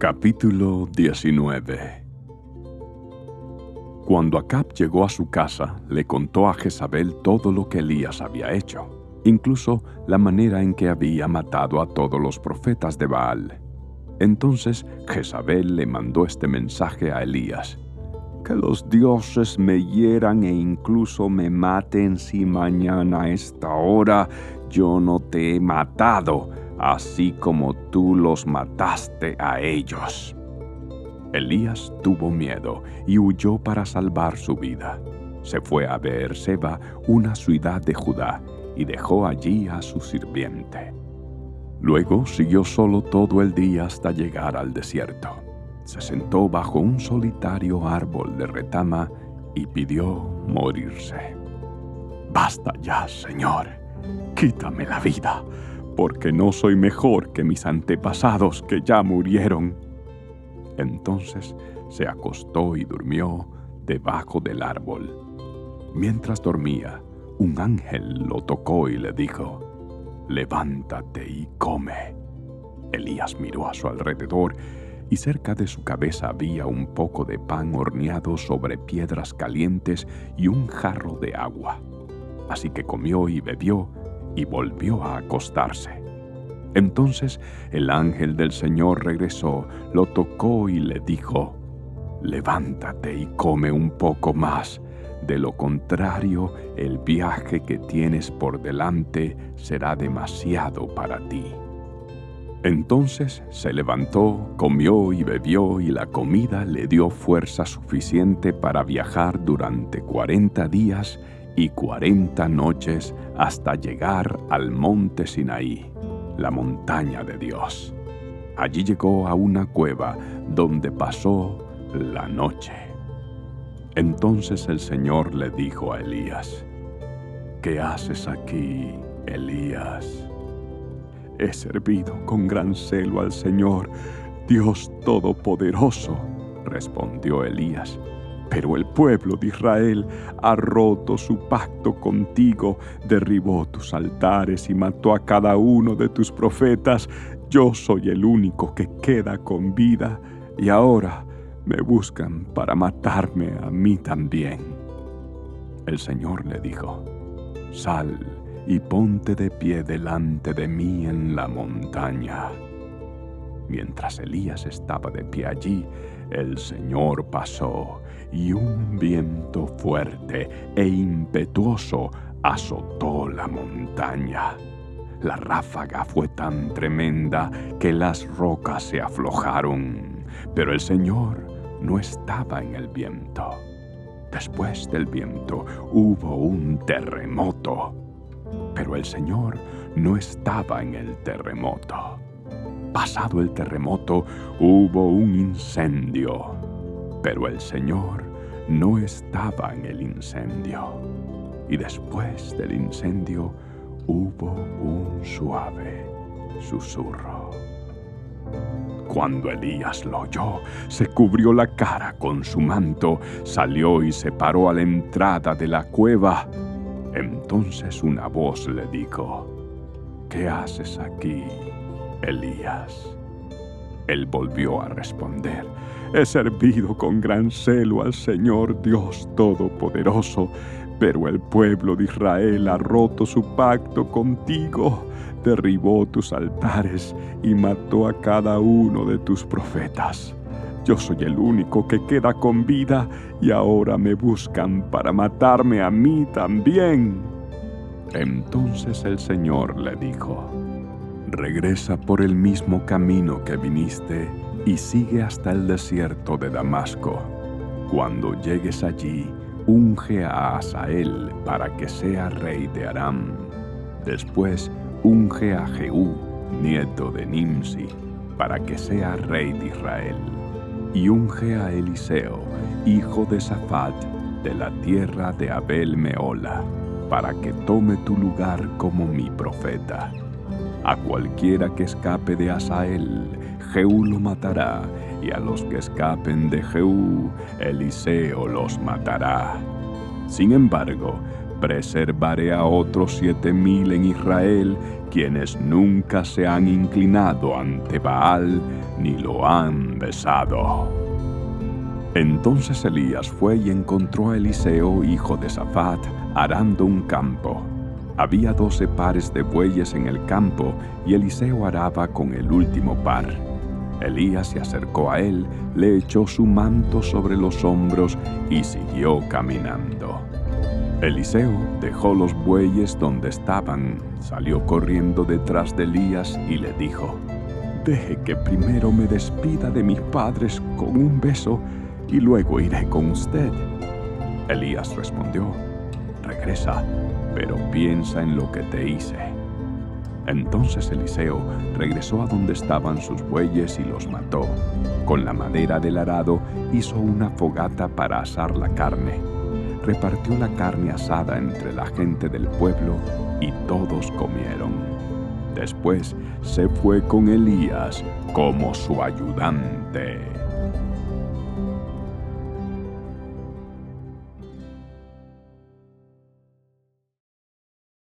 Capítulo 19 Cuando Acab llegó a su casa, le contó a Jezabel todo lo que Elías había hecho, incluso la manera en que había matado a todos los profetas de Baal. Entonces Jezabel le mandó este mensaje a Elías. Que los dioses me hieran e incluso me maten si mañana a esta hora yo no te he matado, así como tú los mataste a ellos. Elías tuvo miedo y huyó para salvar su vida. Se fue a Beerseba, una ciudad de Judá, y dejó allí a su sirviente. Luego siguió solo todo el día hasta llegar al desierto. Se sentó bajo un solitario árbol de retama y pidió morirse. Basta ya, Señor, quítame la vida, porque no soy mejor que mis antepasados que ya murieron. Entonces se acostó y durmió debajo del árbol. Mientras dormía, un ángel lo tocó y le dijo, levántate y come. Elías miró a su alrededor y cerca de su cabeza había un poco de pan horneado sobre piedras calientes y un jarro de agua. Así que comió y bebió y volvió a acostarse. Entonces el ángel del Señor regresó, lo tocó y le dijo, levántate y come un poco más de lo contrario, el viaje que tienes por delante será demasiado para ti. Entonces se levantó, comió y bebió y la comida le dio fuerza suficiente para viajar durante cuarenta días y cuarenta noches hasta llegar al monte Sinaí, la montaña de Dios. Allí llegó a una cueva donde pasó la noche. Entonces el Señor le dijo a Elías, ¿qué haces aquí, Elías? He servido con gran celo al Señor, Dios Todopoderoso, respondió Elías. Pero el pueblo de Israel ha roto su pacto contigo, derribó tus altares y mató a cada uno de tus profetas. Yo soy el único que queda con vida y ahora me buscan para matarme a mí también. El Señor le dijo, Sal y ponte de pie delante de mí en la montaña. Mientras Elías estaba de pie allí, el Señor pasó y un viento fuerte e impetuoso azotó la montaña. La ráfaga fue tan tremenda que las rocas se aflojaron, pero el Señor no estaba en el viento. Después del viento hubo un terremoto, pero el Señor no estaba en el terremoto. Pasado el terremoto hubo un incendio, pero el Señor no estaba en el incendio. Y después del incendio hubo un suave susurro. Cuando Elías lo oyó, se cubrió la cara con su manto, salió y se paró a la entrada de la cueva. Entonces una voz le dijo, ¿Qué haces aquí, Elías? Él volvió a responder, He servido con gran celo al Señor Dios Todopoderoso, pero el pueblo de Israel ha roto su pacto contigo derribó tus altares y mató a cada uno de tus profetas. Yo soy el único que queda con vida y ahora me buscan para matarme a mí también. Entonces el Señor le dijo, Regresa por el mismo camino que viniste y sigue hasta el desierto de Damasco. Cuando llegues allí, unge a Asael para que sea rey de Aram. Después, unge a Jehú, nieto de Nimsi, para que sea rey de Israel, y unge a Eliseo, hijo de Safat, de la tierra de Abel Meola, para que tome tu lugar como mi profeta. A cualquiera que escape de Asael, Jehú lo matará, y a los que escapen de Jehú, Eliseo los matará. Sin embargo, preservaré a otros siete mil en Israel, quienes nunca se han inclinado ante Baal ni lo han besado. Entonces Elías fue y encontró a Eliseo, hijo de Safat, arando un campo. Había doce pares de bueyes en el campo y Eliseo araba con el último par. Elías se acercó a él, le echó su manto sobre los hombros y siguió caminando. Eliseo dejó los bueyes donde estaban, salió corriendo detrás de Elías y le dijo, Deje que primero me despida de mis padres con un beso y luego iré con usted. Elías respondió, Regresa, pero piensa en lo que te hice. Entonces Eliseo regresó a donde estaban sus bueyes y los mató. Con la madera del arado hizo una fogata para asar la carne repartió la carne asada entre la gente del pueblo y todos comieron. Después se fue con Elías como su ayudante.